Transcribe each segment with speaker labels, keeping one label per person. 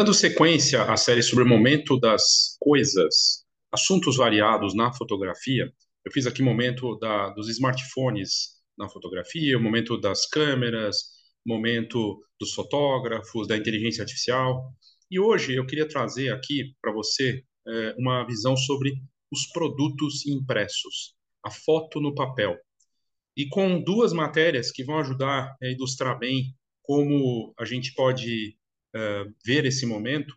Speaker 1: Dando sequência à série sobre o momento das coisas, assuntos variados na fotografia, eu fiz aqui o momento da, dos smartphones na fotografia, o momento das câmeras, momento dos fotógrafos, da inteligência artificial. E hoje eu queria trazer aqui para você é, uma visão sobre os produtos impressos, a foto no papel. E com duas matérias que vão ajudar a ilustrar bem como a gente pode uh, ver esse momento.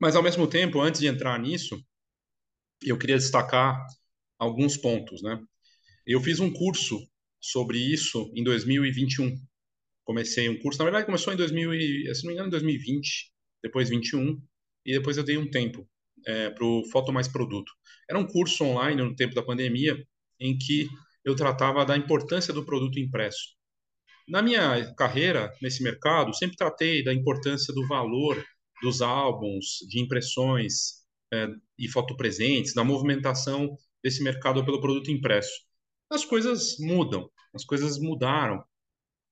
Speaker 1: Mas, ao mesmo tempo, antes de entrar nisso, eu queria destacar alguns pontos. Né? Eu fiz um curso sobre isso em 2021. Comecei um curso, na verdade, começou em 2000, e, se não me engano, em 2020, depois 21, e depois eu dei um tempo é, para o Foto Mais Produto. Era um curso online no tempo da pandemia, em que eu tratava da importância do produto impresso. Na minha carreira nesse mercado, sempre tratei da importância do valor dos álbuns, de impressões é, e fotopresentes, da movimentação desse mercado pelo produto impresso. As coisas mudam, as coisas mudaram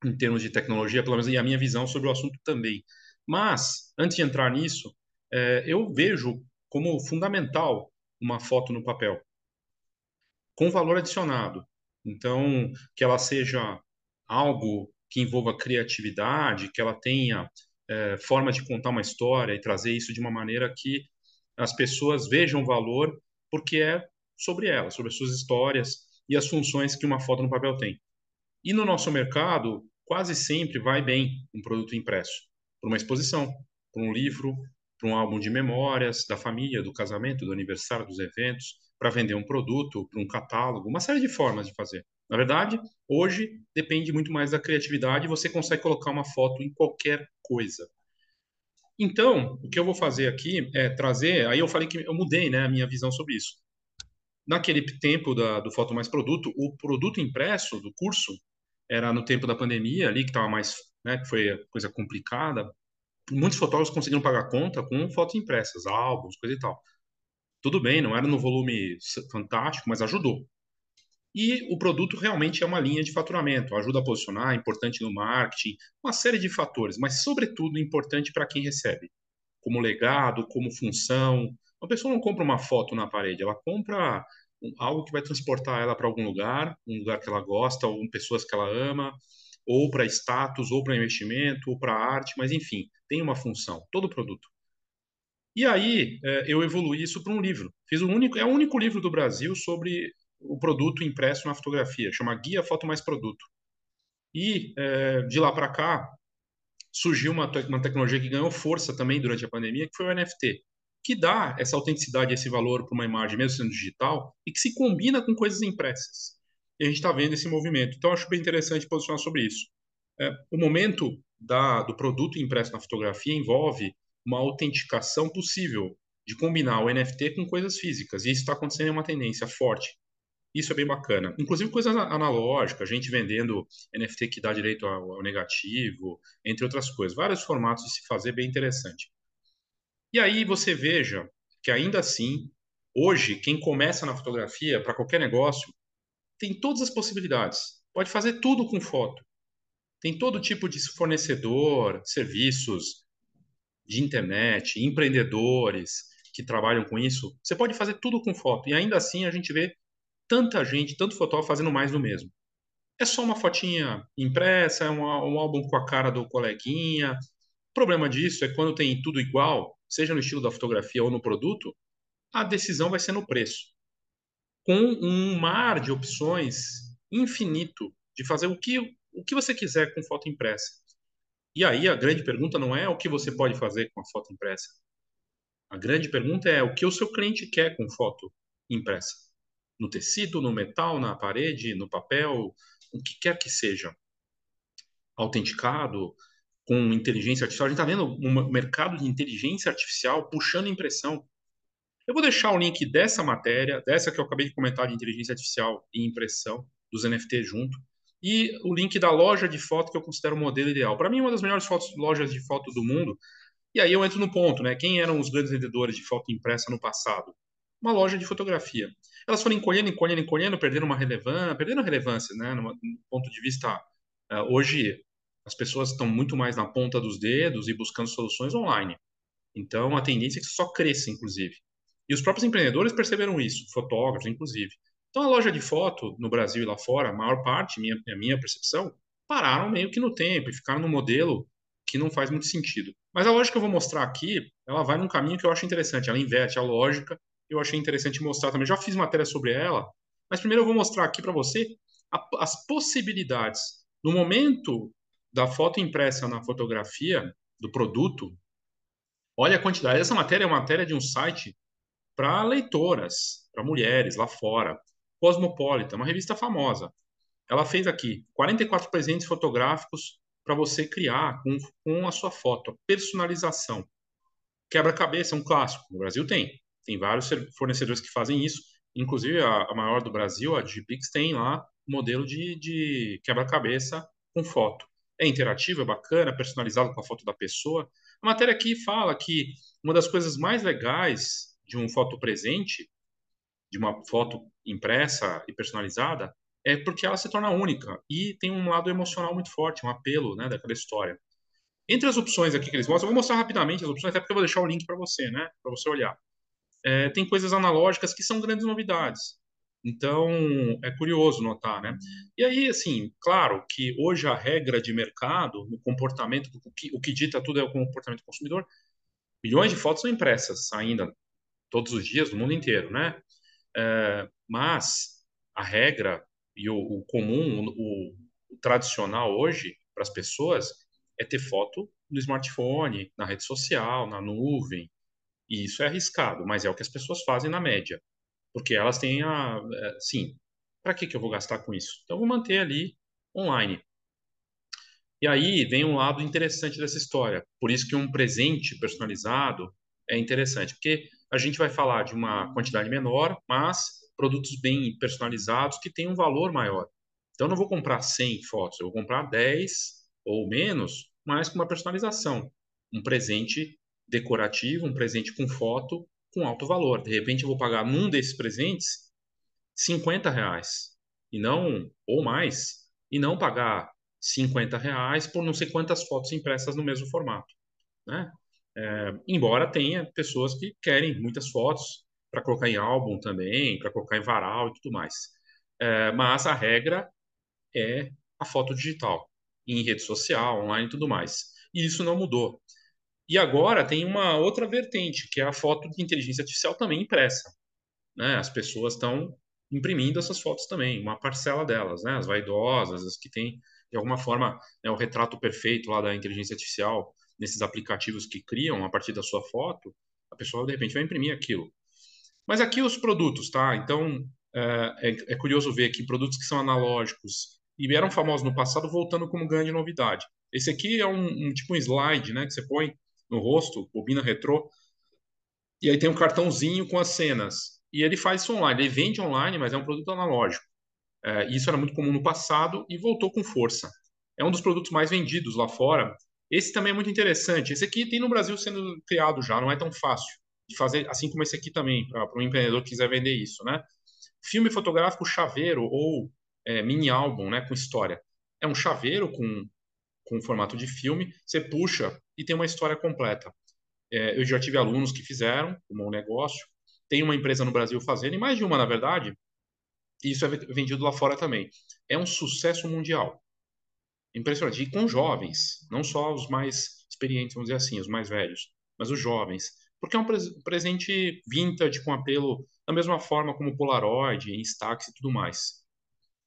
Speaker 1: em termos de tecnologia, pelo menos e a minha visão sobre o assunto também. Mas, antes de entrar nisso, é, eu vejo como fundamental uma foto no papel, com valor adicionado. Então, que ela seja algo que envolva criatividade, que ela tenha é, forma de contar uma história e trazer isso de uma maneira que as pessoas vejam valor, porque é sobre ela, sobre as suas histórias e as funções que uma foto no papel tem. E no nosso mercado, quase sempre vai bem um produto impresso, por uma exposição, por um livro, por um álbum de memórias da família, do casamento, do aniversário, dos eventos, para vender um produto, para um catálogo, uma série de formas de fazer. Na verdade, hoje depende muito mais da criatividade, você consegue colocar uma foto em qualquer coisa. Então, o que eu vou fazer aqui é trazer, aí eu falei que eu mudei, né, a minha visão sobre isso. Naquele tempo da, do Foto Mais Produto, o produto impresso do curso era no tempo da pandemia ali, que estava mais, né, que foi coisa complicada. Muitos fotógrafos conseguiram pagar conta com fotos impressas, álbuns, coisa e tal. Tudo bem, não era no volume fantástico, mas ajudou. E o produto realmente é uma linha de faturamento, ajuda a posicionar, é importante no marketing, uma série de fatores, mas, sobretudo, importante para quem recebe, como legado, como função. Uma pessoa não compra uma foto na parede, ela compra algo que vai transportar ela para algum lugar, um lugar que ela gosta, ou pessoas que ela ama, ou para status, ou para investimento, ou para arte, mas enfim, tem uma função, todo produto. E aí eh, eu evolui isso para um livro. Fiz o único, é o único livro do Brasil sobre o produto impresso na fotografia, chama Guia Foto Mais Produto. E é, de lá para cá surgiu uma, te uma tecnologia que ganhou força também durante a pandemia, que foi o NFT, que dá essa autenticidade, esse valor para uma imagem, mesmo sendo digital, e que se combina com coisas impressas. E a gente está vendo esse movimento. Então, acho bem interessante posicionar sobre isso. É, o momento da, do produto impresso na fotografia envolve uma autenticação possível de combinar o NFT com coisas físicas. E isso está acontecendo em uma tendência forte. Isso é bem bacana. Inclusive coisas analógicas, gente vendendo NFT que dá direito ao, negativo, entre outras coisas. Vários formatos de se fazer bem interessante. E aí você veja que ainda assim, hoje, quem começa na fotografia para qualquer negócio tem todas as possibilidades. Pode fazer tudo com foto. Tem todo tipo de fornecedor, serviços de internet, empreendedores que trabalham com isso. Você pode fazer tudo com foto. E ainda assim a gente vê tanta gente, tanto fotógrafo fazendo mais do mesmo. É só uma fotinha impressa, é um, um álbum com a cara do coleguinha. O problema disso é quando tem tudo igual, seja no estilo da fotografia ou no produto, a decisão vai ser no preço. Com um mar de opções infinito de fazer o que, o que você quiser com foto impressa. E aí a grande pergunta não é o que você pode fazer com a foto impressa. A grande pergunta é o que o seu cliente quer com foto impressa no tecido, no metal, na parede, no papel, o que quer que seja, autenticado com inteligência artificial. A gente está vendo um mercado de inteligência artificial puxando impressão. Eu vou deixar o link dessa matéria, dessa que eu acabei de comentar de inteligência artificial e impressão, dos NFT junto, e o link da loja de foto que eu considero o modelo ideal. Para mim, uma das melhores fotos, lojas de foto do mundo. E aí eu entro no ponto, né? Quem eram os grandes vendedores de foto impressa no passado? Uma loja de fotografia elas foram encolhendo, encolhendo, encolhendo, perdendo uma relevância, perdendo relevância, né, no ponto de vista uh, hoje as pessoas estão muito mais na ponta dos dedos e buscando soluções online. Então, a tendência é que só cresça, inclusive. E os próprios empreendedores perceberam isso, fotógrafos, inclusive. Então, a loja de foto no Brasil e lá fora, a maior parte, minha, a minha percepção, pararam meio que no tempo e ficaram no modelo que não faz muito sentido. Mas a lógica que eu vou mostrar aqui, ela vai num caminho que eu acho interessante. Ela inverte a lógica. Eu achei interessante mostrar também. Já fiz matéria sobre ela, mas primeiro eu vou mostrar aqui para você a, as possibilidades. No momento da foto impressa na fotografia do produto, olha a quantidade. Essa matéria é uma matéria de um site para leitoras, para mulheres lá fora. Cosmopolitan, uma revista famosa. Ela fez aqui 44 presentes fotográficos para você criar com, com a sua foto, personalização. Quebra-cabeça um clássico. No Brasil tem. Tem vários fornecedores que fazem isso. Inclusive, a, a maior do Brasil, a Digipix, tem lá um modelo de, de quebra-cabeça com foto. É interativo, é bacana, personalizado com a foto da pessoa. A matéria aqui fala que uma das coisas mais legais de um foto presente, de uma foto impressa e personalizada, é porque ela se torna única e tem um lado emocional muito forte, um apelo né, daquela história. Entre as opções aqui que eles mostram, eu vou mostrar rapidamente as opções, até porque eu vou deixar o link para você, né, para você olhar. É, tem coisas analógicas que são grandes novidades. Então, é curioso notar, né? E aí, assim, claro que hoje a regra de mercado, no comportamento, o que, o que dita tudo é o comportamento do consumidor, milhões de fotos são impressas ainda, todos os dias, no mundo inteiro, né? É, mas a regra e o, o comum, o, o, tradicional hoje para as pessoas é ter foto no smartphone, na rede social, na nuvem. E isso é arriscado, mas é o que as pessoas fazem na média. Porque elas têm a. É, sim, para que, que eu vou gastar com isso? Então, eu vou manter ali online. E aí vem um lado interessante dessa história. Por isso que um presente personalizado é interessante, porque a gente vai falar de uma quantidade menor, mas produtos bem personalizados que têm um valor maior. Então, eu não vou comprar 100 fotos, eu vou comprar 10 ou menos, mas com uma personalização. Um presente decorativo, um presente com foto com alto valor. De repente, eu vou pagar num desses presentes 50 reais e não ou mais e não pagar 50 reais por não sei quantas fotos impressas no mesmo formato, né? É, embora tenha pessoas que querem muitas fotos para colocar em álbum também, para colocar em varal e tudo mais. É, mas a regra é a foto digital, em rede social, online e tudo mais. E isso não mudou. E agora tem uma outra vertente, que é a foto de inteligência artificial também impressa. Né? As pessoas estão imprimindo essas fotos também, uma parcela delas, né? as vaidosas, as que têm, de alguma forma, né, o retrato perfeito lá da inteligência artificial, nesses aplicativos que criam a partir da sua foto, a pessoa, de repente, vai imprimir aquilo. Mas aqui os produtos, tá? Então, é, é, é curioso ver que produtos que são analógicos e eram famosos no passado voltando como grande novidade. Esse aqui é um, um, tipo um slide, né, que você põe no rosto, bobina retrô, e aí tem um cartãozinho com as cenas. E ele faz isso online, ele vende online, mas é um produto analógico. É, isso era muito comum no passado e voltou com força. É um dos produtos mais vendidos lá fora. Esse também é muito interessante. Esse aqui tem no Brasil sendo criado já, não é tão fácil de fazer, assim como esse aqui também, para um empreendedor que quiser vender isso, né? Filme fotográfico chaveiro ou é, mini álbum, né, com história. É um chaveiro com, com formato de filme, você puxa e tem uma história completa. É, eu já tive alunos que fizeram um bom negócio, tem uma empresa no Brasil fazendo, e mais de uma, na verdade, e isso é vendido lá fora também. É um sucesso mundial. Impressionante. E com jovens, não só os mais experientes, vamos dizer assim, os mais velhos, mas os jovens porque é um presente vintage com apelo da mesma forma como Polaroid, Instax e tudo mais.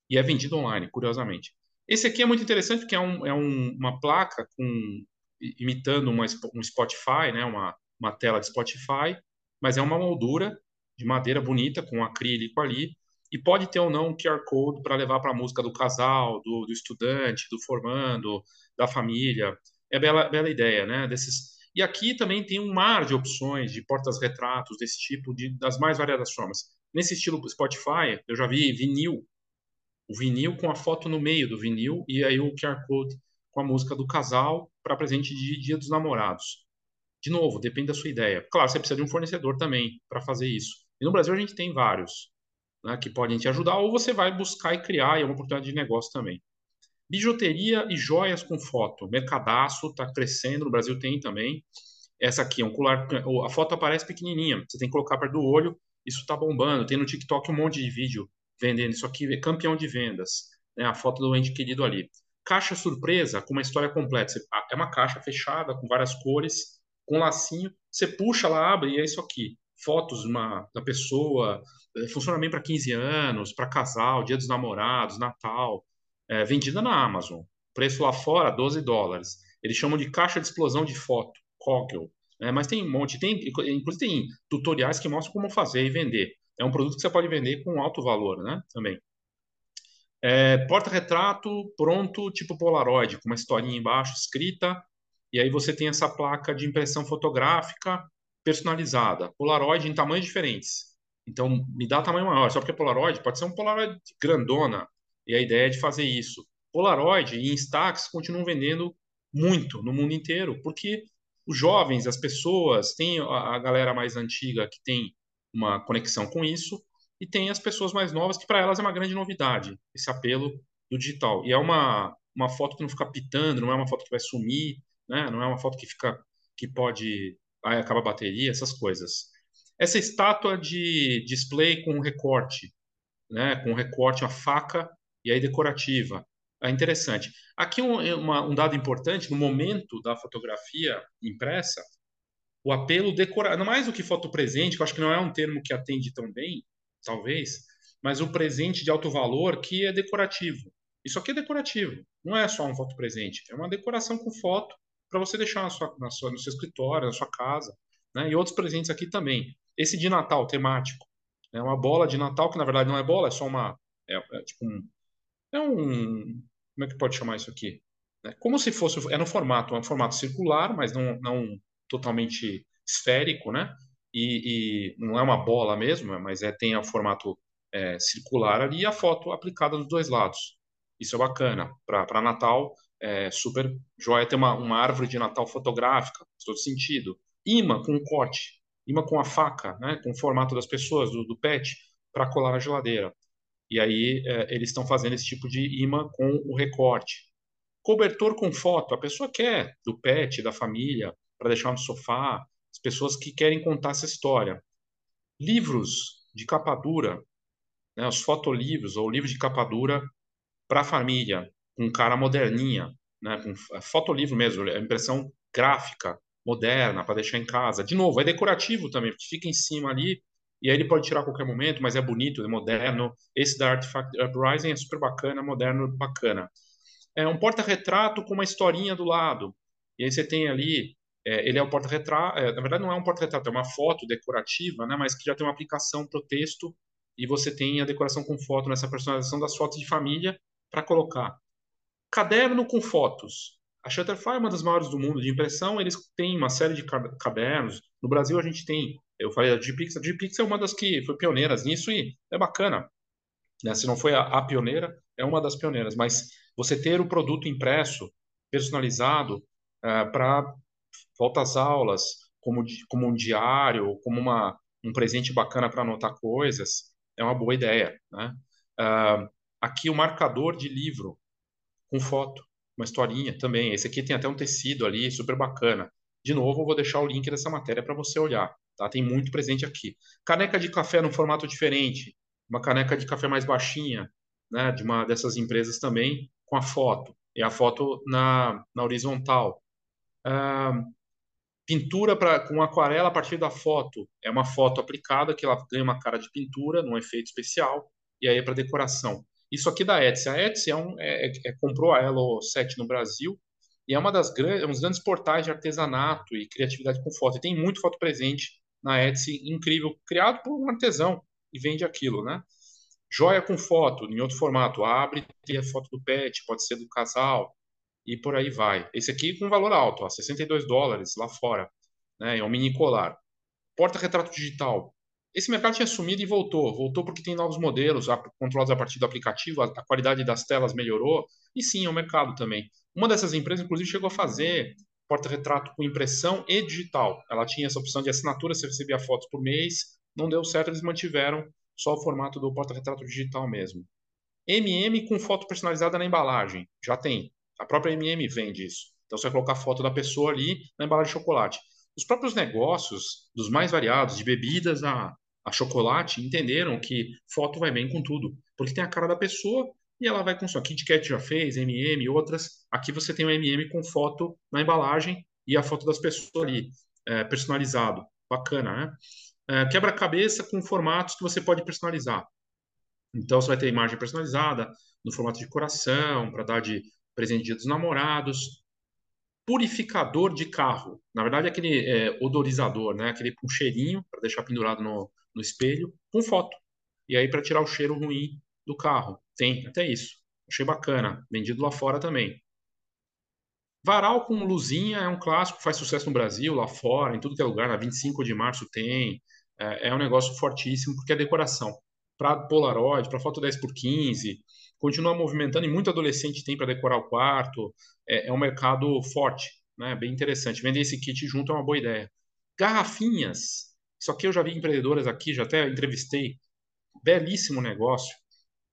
Speaker 1: E é vendido online, curiosamente. Esse aqui é muito interessante porque é, um, é um, uma placa com, imitando uma, um Spotify, né, uma, uma tela de Spotify, mas é uma moldura de madeira bonita com acrílico ali e pode ter ou não um QR Code para levar para a música do casal, do, do, estudante, do formando, da família. É bela, bela ideia, né? Desses e aqui também tem um mar de opções de portas-retratos desse tipo, de, das mais variadas formas. Nesse estilo Spotify, eu já vi vinil, o vinil com a foto no meio do vinil e aí o QR Code com a música do casal para presente de Dia dos Namorados. De novo, depende da sua ideia. Claro, você precisa de um fornecedor também para fazer isso. E no Brasil a gente tem vários né, que podem te ajudar, ou você vai buscar e criar, e é uma oportunidade de negócio também. Bijuteria e joias com foto. Mercadaço está crescendo, no Brasil tem também. Essa aqui é um colar, a foto aparece pequenininha, você tem que colocar perto do olho, isso está bombando. Tem no TikTok um monte de vídeo vendendo isso aqui, é campeão de vendas, né? A foto do ente querido ali. Caixa surpresa com uma história completa. É uma caixa fechada com várias cores, com lacinho. Você puxa, ela abre e é isso aqui. Fotos uma, da pessoa. É, funciona bem para 15 anos, para casal, Dia dos Namorados, Natal. É, vendida na Amazon. Preço lá fora, 12 dólares. Eles chamam de caixa de explosão de foto, Coggle. É, mas tem um monte, tem, inclusive tem tutoriais que mostram como fazer e vender. É um produto que você pode vender com alto valor, né? Também. É, Porta-retrato pronto, tipo Polaroid, com uma historinha embaixo escrita, e aí você tem essa placa de impressão fotográfica personalizada. Polaroid em tamanhos diferentes. Então, me dá tamanho maior. Só porque é Polaroid, pode ser um Polaroid grandona. E a ideia é de fazer isso. Polaroid e Instax continuam vendendo muito no mundo inteiro, porque os jovens, as pessoas, tem a galera mais antiga que tem uma conexão com isso, e tem as pessoas mais novas, que para elas é uma grande novidade, esse apelo do digital. E é uma, uma foto que não fica pitando, não é uma foto que vai sumir, né? não é uma foto que fica que pode aí acaba a bateria, essas coisas. Essa estátua de display com recorte, né? com recorte, a faca e aí decorativa. É interessante. Aqui um, uma, um dado importante, no momento da fotografia impressa, o apelo decorativo, mais do que foto presente, que eu acho que não é um termo que atende tão bem, talvez, mas o presente de alto valor que é decorativo. Isso aqui é decorativo, não é só um foto presente, é uma decoração com foto para você deixar na sua, na sua, no seu escritório, na sua casa, né? E outros presentes aqui também. Esse de Natal temático, é uma bola de Natal que na verdade não é bola, é só uma é, é tipo um é um como é que pode chamar isso aqui? É como se fosse é no formato, é um formato circular, mas não não totalmente esférico, né? e, e, não é uma bola mesmo, mas é, tem o formato é, circular ali e a foto aplicada dos dois lados. Isso é bacana. Para Natal, é super joia ter uma, uma árvore de Natal fotográfica, faz todo sentido. Imã com corte, imã com a faca, né, com o formato das pessoas, do, do pet, para colar na geladeira. E aí é, eles estão fazendo esse tipo de imã com o recorte. Cobertor com foto, a pessoa quer do pet, da família, para deixar no sofá, as pessoas que querem contar essa história. Livros de capa dura, né, os fotolivros ou livros de capa dura para a família, com cara moderninha, né, com é, fotolivro mesmo, é impressão gráfica, moderna, para deixar em casa. De novo, é decorativo também, porque fica em cima ali, e aí ele pode tirar a qualquer momento, mas é bonito, é moderno. Esse da Artifact Uprising é super bacana, moderno, bacana. É um porta-retrato com uma historinha do lado. E aí você tem ali é, ele é um porta-retrato, é, na verdade não é um porta-retrato, é uma foto decorativa, né, mas que já tem uma aplicação para o texto e você tem a decoração com foto nessa personalização das fotos de família para colocar. Caderno com fotos. A Shutterfly é uma das maiores do mundo de impressão, eles têm uma série de cadernos. No Brasil a gente tem, eu falei da Gpix, a Gpix é uma das que foi pioneiras nisso e é bacana. Né? Se não foi a, a pioneira, é uma das pioneiras, mas você ter o produto impresso, personalizado, uh, para volta às aulas, como, como um diário, como uma, um presente bacana para anotar coisas, é uma boa ideia. Né? Uh, aqui o marcador de livro, com foto, uma historinha também. Esse aqui tem até um tecido ali, super bacana. De novo, eu vou deixar o link dessa matéria para você olhar. Tá? Tem muito presente aqui. Caneca de café num formato diferente, uma caneca de café mais baixinha, né, de uma dessas empresas também, com a foto. E a foto na, na horizontal. Pintura pra, com aquarela a partir da foto. É uma foto aplicada que ela ganha uma cara de pintura, num efeito especial, e aí é para decoração. Isso aqui da Etsy. A Etsy é um, é, é, comprou a Elo 7 no Brasil e é uma das grandes, é um dos grandes portais de artesanato e criatividade com foto. E tem muito foto presente na Etsy, incrível, criado por um artesão e vende aquilo, né? Joia com foto, em outro formato. Abre, tem a foto do pet, pode ser do casal, e por aí vai. Esse aqui com valor alto, ó, 62 dólares lá fora, né? É um mini colar. Porta-retrato digital. Esse mercado tinha sumido e voltou. Voltou porque tem novos modelos controlados a partir do aplicativo, a, qualidade das telas melhorou. E sim, é um mercado também. Uma dessas empresas, inclusive, chegou a fazer porta-retrato com impressão e digital. Ela tinha essa opção de assinatura, você recebia fotos por mês. Não deu certo, eles mantiveram só o formato do porta-retrato digital mesmo. MM com foto personalizada na embalagem. Já tem. A própria MM vende isso. Então você vai colocar a foto da pessoa ali na embalagem de chocolate. Os próprios negócios, dos mais variados, de bebidas a, a chocolate, entenderam que foto vai bem com tudo. Porque tem a cara da pessoa e ela vai com sua Kit Kat já fez, MM, outras. Aqui você tem o MM com foto na embalagem e a foto das pessoas ali, é, personalizado. Bacana, né? É, Quebra-cabeça com formatos que você pode personalizar. Então você vai ter imagem personalizada no formato de coração, para dar de presente dia dos namorados. Purificador de carro. Na verdade, é aquele é, odorizador, né? Aquele com cheirinho para deixar pendurado no, no espelho, com foto. E aí para tirar o cheiro ruim do carro. Tem até isso. Achei bacana. Vendido lá fora também. Varal com luzinha é um clássico, faz sucesso no Brasil, lá fora, em tudo que é lugar. Na 25 de março tem. É, é um negócio fortíssimo porque é decoração. Para Polaroid, para foto 10 por 15, continua movimentando e muito adolescente tem para decorar o quarto. É, é, um mercado forte, né? bem interessante. Vender esse kit junto é uma boa ideia. Garrafinhas. Isso aqui eu já vi empreendedoras aqui, já até entrevistei. Belíssimo negócio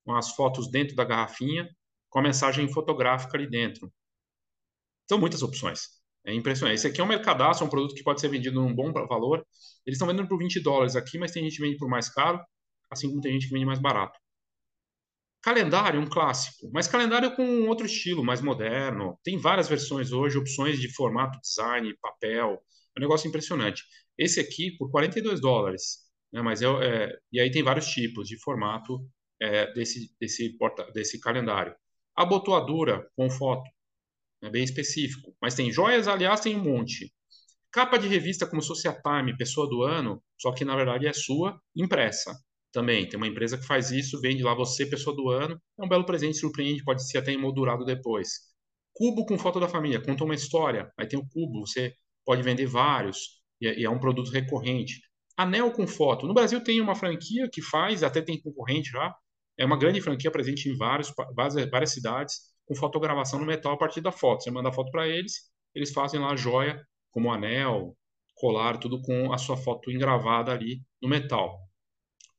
Speaker 1: com as fotos dentro da garrafinha, com a mensagem fotográfica ali dentro. São muitas opções. É impressionante. Esse aqui é um mercadaço, é um produto que pode ser vendido num bom valor. Eles estão vendendo por 20 dólares aqui, mas tem gente que vende por mais caro, assim como tem gente que vende mais barato. Calendário, um clássico, mas calendário com outro estilo, mais moderno. Tem várias versões hoje, opções de formato, design, papel. É um negócio impressionante. Esse aqui por 42 dólares, né? Mas é, é, e aí tem vários tipos de formato é, desse, desse, porta, desse calendário. Abotoadura com foto, é bem específico. Mas tem joias, aliás, tem um monte. Capa de revista como se fosse a Time, pessoa do ano, só que na verdade é sua, impressa. Também tem uma empresa que faz isso, vende lá você, pessoa do ano. É um belo presente, surpreende, pode ser até emoldurado depois. Cubo com foto da família, conta uma história. Aí tem o cubo, você pode vender vários, e é, é um produto recorrente. Anel com foto. No Brasil tem uma franquia que faz, até tem concorrente já, é uma grande franquia presente em vários, várias, várias cidades, com fotogravação no metal a partir da foto. Você manda a foto para eles, eles fazem lá a joia, como anel, colar, tudo com a sua foto engravada ali no metal.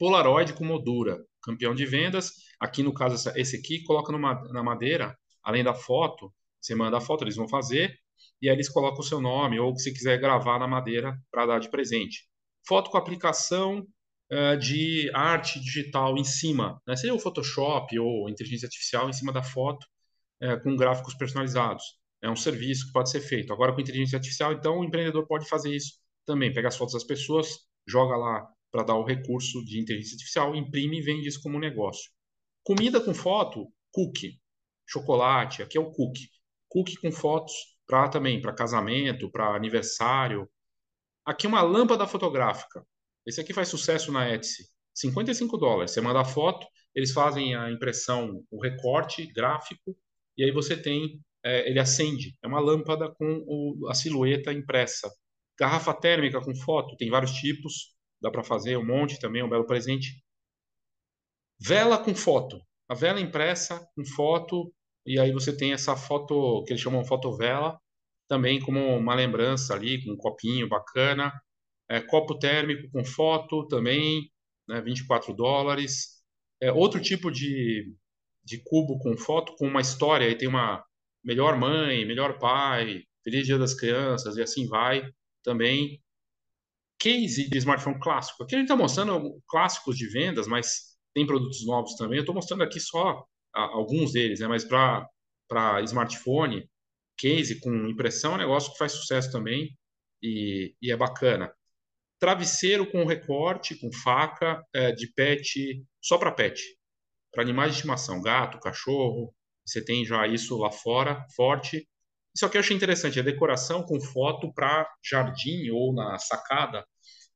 Speaker 1: Polaroid com moldura, campeão de vendas. Aqui no caso, esse aqui, coloca numa, na madeira, além da foto, você manda a foto, eles vão fazer, e aí eles colocam o seu nome, ou se quiser gravar na madeira para dar de presente. Foto com aplicação uh, de arte digital em cima, né? seja o Photoshop ou inteligência artificial em cima da foto, uh, com gráficos personalizados. É um serviço que pode ser feito. Agora, com inteligência artificial, então, o empreendedor pode fazer isso também. Pega as fotos das pessoas, joga lá para dar o recurso de inteligência artificial, imprime e vende isso como negócio. Comida com foto, cookie. Chocolate, aqui é o cookie. Cookie com fotos para também, para casamento, para aniversário. Aqui uma lâmpada fotográfica. Esse aqui faz sucesso na Etsy. 55 dólares. Você manda a foto, eles fazem a impressão, o recorte gráfico, e aí você tem, é, ele acende. É uma lâmpada com o, a silhueta impressa. Garrafa térmica com foto, tem vários tipos, dá para fazer um monte também, um belo presente. Vela com foto. A vela impressa com foto, e aí você tem essa foto que eles chamam fotovela, também como uma lembrança ali, com um copinho bacana. É, copo térmico com foto também, né, 24 dólares. É, outro tipo de, de cubo com foto, com uma história, aí tem uma melhor mãe, melhor pai, Feliz Dia das Crianças e assim vai também. Case de smartphone clássico. Aqui a gente está mostrando clássicos de vendas, mas tem produtos novos também. Eu estou mostrando aqui só alguns deles, né? mas para smartphone, case com impressão é um negócio que faz sucesso também e, e é bacana travesseiro com recorte, com faca, é, de pet, só para pet, para animais de estimação, gato, cachorro. Você tem já isso lá fora, forte. Isso aqui eu achei interessante, a decoração com foto para jardim ou na sacada,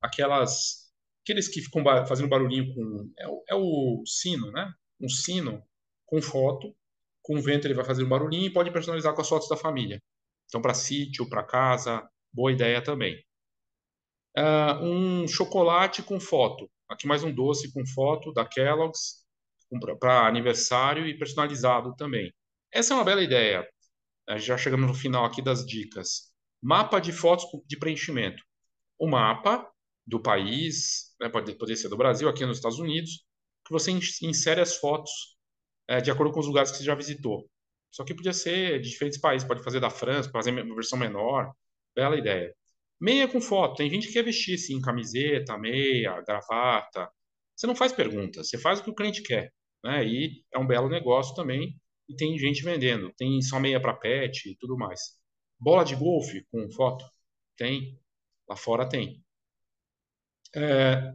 Speaker 1: aquelas aqueles que ficam fazendo barulhinho com é o, é o sino, né? Um sino com foto, com vento ele vai fazer um barulhinho e pode personalizar com as fotos da família. Então para sítio, para casa, boa ideia também uh, um chocolate com foto. Aqui mais um doce com foto da Kellogg's para aniversário e personalizado também. Essa é uma bela ideia. Já chegamos no final aqui das dicas. Mapa de fotos de preenchimento. O mapa do país, né, pode, poder ser do Brasil, aqui nos Estados Unidos, que você insere as fotos é, de acordo com os lugares que você já visitou. Só que podia ser de diferentes países, pode fazer da França, fazer uma versão menor. Bela ideia. Meia com foto. Tem gente que quer vestir assim, camiseta, meia, gravata. Você não faz perguntas, você faz o que o cliente quer. Né? E é um belo negócio também. E tem gente vendendo. Tem só meia para pet e tudo mais. Bola de golfe com foto? Tem. Lá fora tem. É,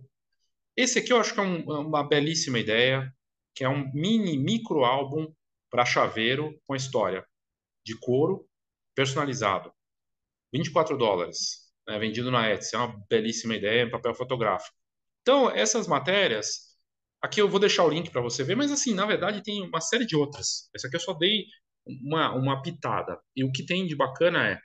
Speaker 1: esse aqui eu acho que é um, uma belíssima ideia, que é um mini micro álbum para chaveiro com história de couro personalizado. 24 dólares, né, vendido na Etsy. É uma belíssima ideia, em papel fotográfico. Então, essas matérias, aqui eu vou deixar o link para você ver, mas assim, na verdade tem uma série de outras. Essa aqui eu só dei uma, uma pitada. E o que tem de bacana é,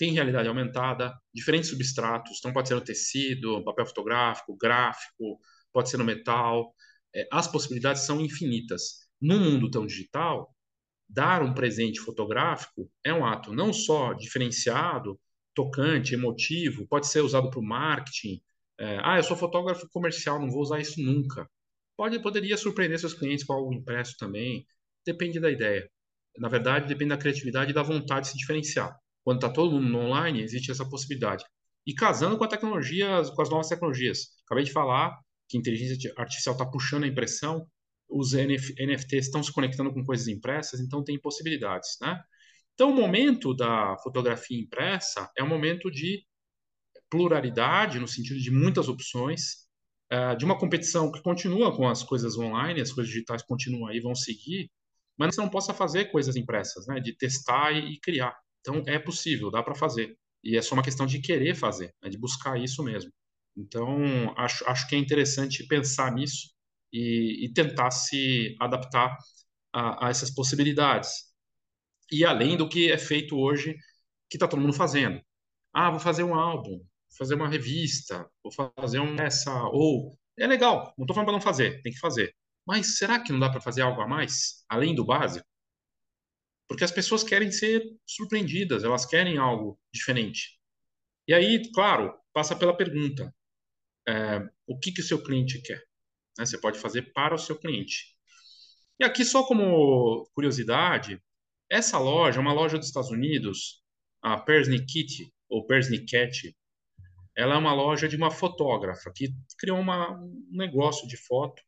Speaker 1: tem realidade aumentada, diferentes substratos, então pode ser no tecido, papel fotográfico, gráfico, pode ser no metal. É, as possibilidades são infinitas. No mundo tão digital, dar um presente fotográfico é um ato não só diferenciado, tocante, emotivo, pode ser usado para o marketing. É, ah, eu sou fotógrafo comercial, não vou usar isso nunca. Pode, poderia surpreender seus clientes com algo impresso também. Depende da ideia. Na verdade, depende da criatividade e da vontade de se diferenciar. Quando está todo mundo online, existe essa possibilidade. E casando com a tecnologia, com as novas tecnologias. Acabei de falar que a inteligência artificial está puxando a impressão, os NFTs estão se conectando com coisas impressas, então tem possibilidades, né? Então, o momento da fotografia impressa é um momento de pluralidade, no sentido de muitas opções, uh, de uma competição que continua com as coisas online, as coisas digitais continuam aí, vão seguir, mas você não possa fazer coisas impressas, né? De testar e criar. Então, é possível, dá para fazer. E é só uma questão de querer fazer, né? de buscar isso mesmo. Então, acho, acho que é interessante pensar nisso e, e tentar se adaptar a, a, essas possibilidades. E além do que é feito hoje, que está todo mundo fazendo. Ah, vou fazer um álbum, vou fazer uma revista, vou fazer um essa ou é legal. Não estou falando para não fazer, tem que fazer. Mas será que não dá para fazer algo a mais além do básico? Porque as pessoas querem ser surpreendidas, elas querem algo diferente. E aí, claro, passa pela pergunta: é, o que que o seu cliente quer? Né? Você pode fazer para o seu cliente. E aqui, só como curiosidade, essa loja é uma loja dos Estados Unidos, a Persnickit, ou Persnicket, ela é uma loja de uma fotógrafa que criou uma, um negócio de foto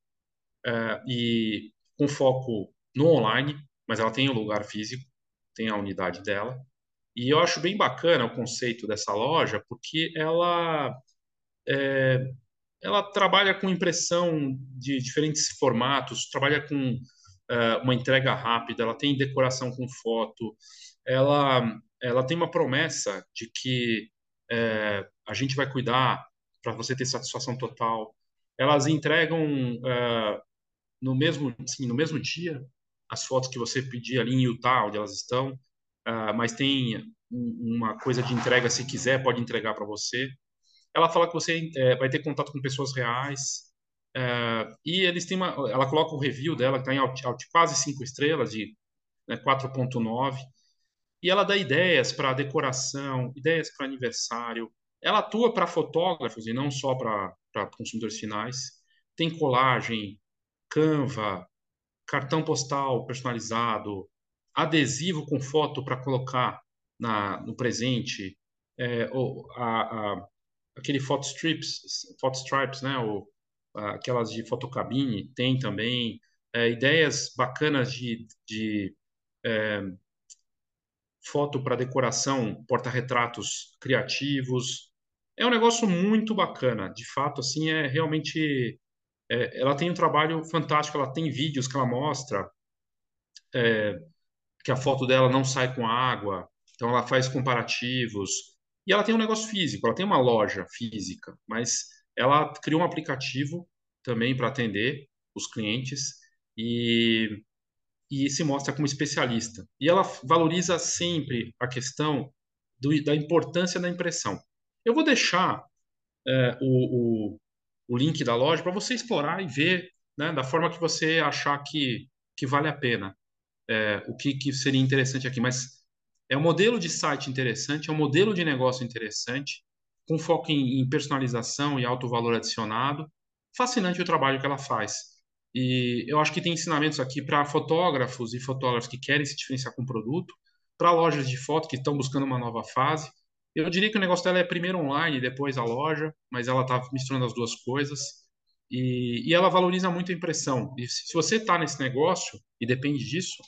Speaker 1: é, e com foco no online, mas ela tem um lugar físico, tem a unidade dela. E eu acho bem bacana o conceito dessa loja, porque ela é, ela trabalha com impressão de diferentes formatos, trabalha com uh, uma entrega rápida, ela tem decoração com foto, ela, ela tem uma promessa de que uh, a gente vai cuidar para você ter satisfação total. Elas entregam uh, no mesmo assim, no mesmo dia as fotos que você pedir ali em Utah, onde elas estão, mas tem uma coisa de entrega se quiser pode entregar para você ela fala que você é, vai ter contato com pessoas reais. É, e eles têm uma. Ela coloca o review dela, que está em quase 5 estrelas, de né, 4,9. E ela dá ideias para decoração, ideias para aniversário. Ela atua para fotógrafos e não só para consumidores finais. Tem colagem, Canva, cartão postal personalizado, adesivo com foto para colocar na, no presente, é, ou a, a, aquele photo strips, stripes, né? Ou aquelas de fotocabine, tem também é, ideias bacanas de, de é, foto para decoração, porta-retratos criativos. É um negócio muito bacana, de fato, assim, é realmente. É, ela tem um trabalho fantástico, ela tem vídeos que ela mostra é, que a foto dela não sai com água, então ela faz comparativos. E ela tem um negócio físico, ela tem uma loja física, mas ela criou um aplicativo também para atender os clientes e, e se mostra como especialista. E ela valoriza sempre a questão do, da importância da impressão. Eu vou deixar é, o, o, o, link da loja para você explorar e ver né, da forma que você achar que, que vale a pena. É, o que, que seria interessante aqui, mas é um modelo de site interessante, é um modelo de negócio interessante, com foco em, em personalização e alto valor adicionado. Fascinante o trabalho que ela faz. E eu acho que tem ensinamentos aqui para fotógrafos e fotógrafos que querem se diferenciar com o produto, para lojas de foto que estão buscando uma nova fase. Eu diria que o negócio dela é primeiro online, depois a loja, mas ela está misturando as duas coisas. E, e, ela valoriza muito a impressão. E se, se você está nesse negócio e depende disso,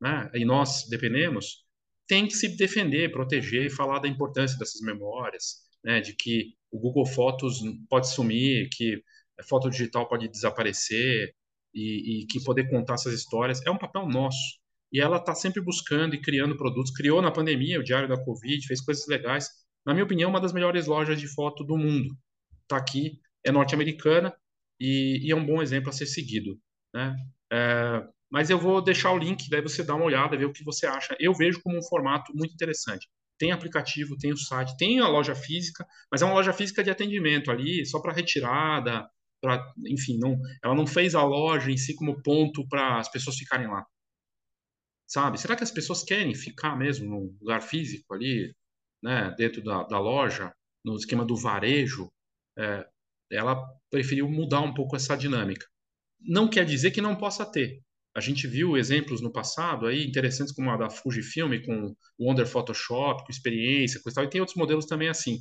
Speaker 1: né, e nós dependemos, tem que se defender, proteger e falar da importância dessas memórias, né, de que o Google Fotos pode sumir, que a foto digital pode desaparecer e, e que poder contar essas histórias é um papel nosso. E ela está sempre buscando e criando produtos. Criou na pandemia o Diário da Covid, fez coisas legais. Na minha opinião, uma das melhores lojas de foto do mundo. Está aqui, é norte-americana e, e, é um bom exemplo a ser seguido. Né? É, mas eu vou deixar o link, daí você dá uma olhada, ver o que você acha. Eu vejo como um formato muito interessante. Tem aplicativo, tem o site, tem a loja física, mas é uma loja física de atendimento ali, só para retirada, para, enfim, não, ela não fez a loja em si como ponto para as pessoas ficarem lá. Sabe? Será que as pessoas querem ficar mesmo no lugar físico ali, né, dentro da, da loja, no esquema do varejo? É, ela preferiu mudar um pouco essa dinâmica. Não quer dizer que não possa ter. A gente viu exemplos no passado aí interessantes como a da Fujifilm com o Wonder Photoshop, com experiência, coisa tal, e tem outros modelos também assim.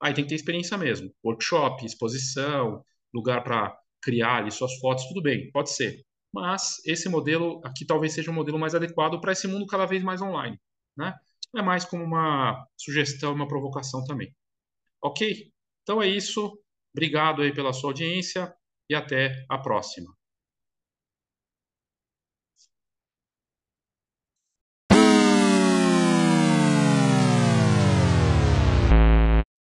Speaker 1: Aí tem que ter experiência mesmo. Workshop, exposição, lugar para criar ali suas fotos, tudo bem, pode ser. Mas esse modelo aqui talvez seja um modelo mais adequado para esse mundo cada vez mais online, né? É mais como uma sugestão, uma provocação também. Ok? Então é isso. Obrigado aí pela sua audiência e até a próxima.